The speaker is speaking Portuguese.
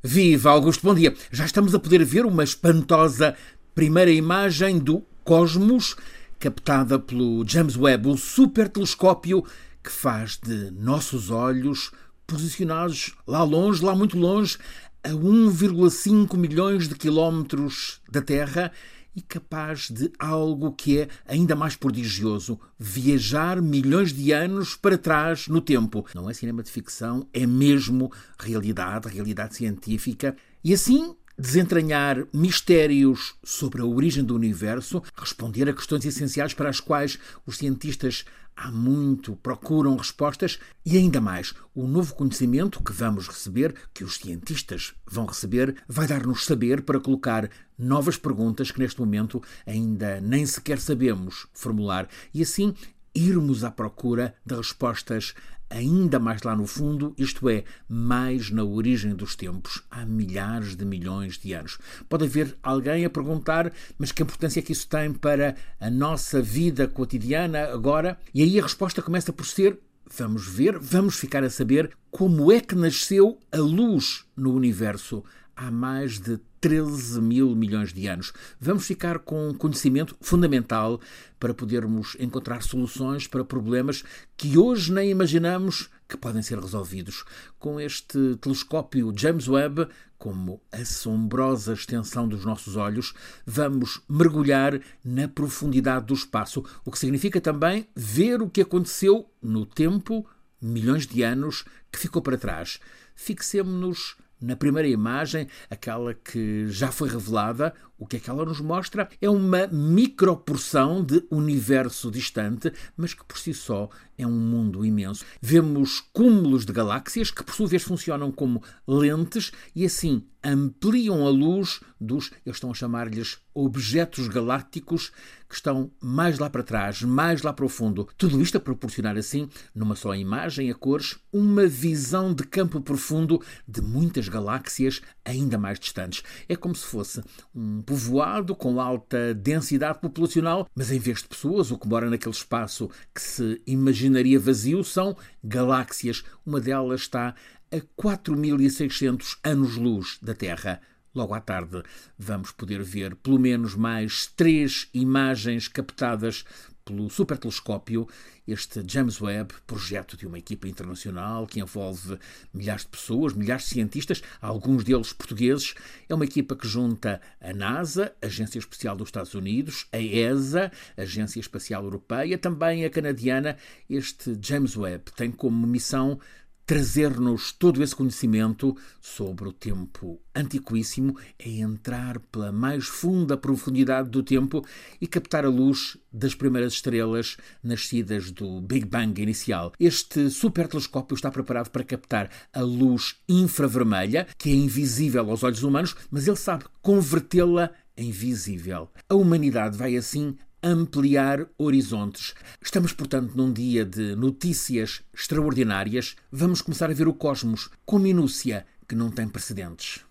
Viva Augusto, bom dia. Já estamos a poder ver uma espantosa primeira imagem do Cosmos, captada pelo James Webb, o super telescópio que faz de nossos olhos, posicionados lá longe, lá muito longe, a 1,5 milhões de quilómetros da Terra, e capaz de algo que é ainda mais prodigioso: viajar milhões de anos para trás no tempo. Não é cinema de ficção, é mesmo realidade, realidade científica. E assim desentranhar mistérios sobre a origem do universo, responder a questões essenciais para as quais os cientistas há muito procuram respostas e ainda mais, o novo conhecimento que vamos receber, que os cientistas vão receber, vai dar-nos saber para colocar novas perguntas que neste momento ainda nem sequer sabemos formular e assim irmos à procura de respostas ainda mais lá no fundo, isto é, mais na origem dos tempos, há milhares de milhões de anos. Pode haver alguém a perguntar, mas que importância é que isso tem para a nossa vida cotidiana agora? E aí a resposta começa por ser Vamos ver, vamos ficar a saber como é que nasceu a luz no universo há mais de 13 mil milhões de anos. Vamos ficar com conhecimento fundamental para podermos encontrar soluções para problemas que hoje nem imaginamos que podem ser resolvidos. Com este telescópio James Webb, como assombrosa extensão dos nossos olhos, vamos mergulhar na profundidade do espaço, o que significa também ver o que aconteceu no tempo, milhões de anos, que ficou para trás. Fixemos-nos na primeira imagem, aquela que já foi revelada, o que é que ela nos mostra? É uma microporção de universo distante, mas que por si só é um mundo imenso. Vemos cúmulos de galáxias que por sua vez funcionam como lentes e assim ampliam a luz dos, eles estão a chamar-lhes objetos galácticos que estão mais lá para trás, mais lá para o fundo. Tudo isto a proporcionar assim, numa só imagem a cores, uma visão de campo profundo de muitas galáxias ainda mais distantes. É como se fosse um povoado com alta densidade populacional, mas em vez de pessoas, o que mora naquele espaço que se imaginaria vazio são galáxias. Uma delas está a 4.600 anos-luz da Terra. Logo à tarde vamos poder ver pelo menos mais três imagens captadas pelo supertelescópio, este James Webb, projeto de uma equipa internacional que envolve milhares de pessoas, milhares de cientistas, alguns deles portugueses. É uma equipa que junta a NASA, Agência Espacial dos Estados Unidos, a ESA, Agência Espacial Europeia, também a canadiana. Este James Webb tem como missão trazer-nos todo esse conhecimento sobre o tempo antiquíssimo, é entrar pela mais funda profundidade do tempo e captar a luz das primeiras estrelas nascidas do Big Bang inicial. Este super telescópio está preparado para captar a luz infravermelha, que é invisível aos olhos humanos, mas ele sabe convertê-la em visível. A humanidade vai assim ampliar horizontes. Estamos, portanto, num dia de notícias extraordinárias. Vamos começar a ver o cosmos com minúcia que não tem precedentes.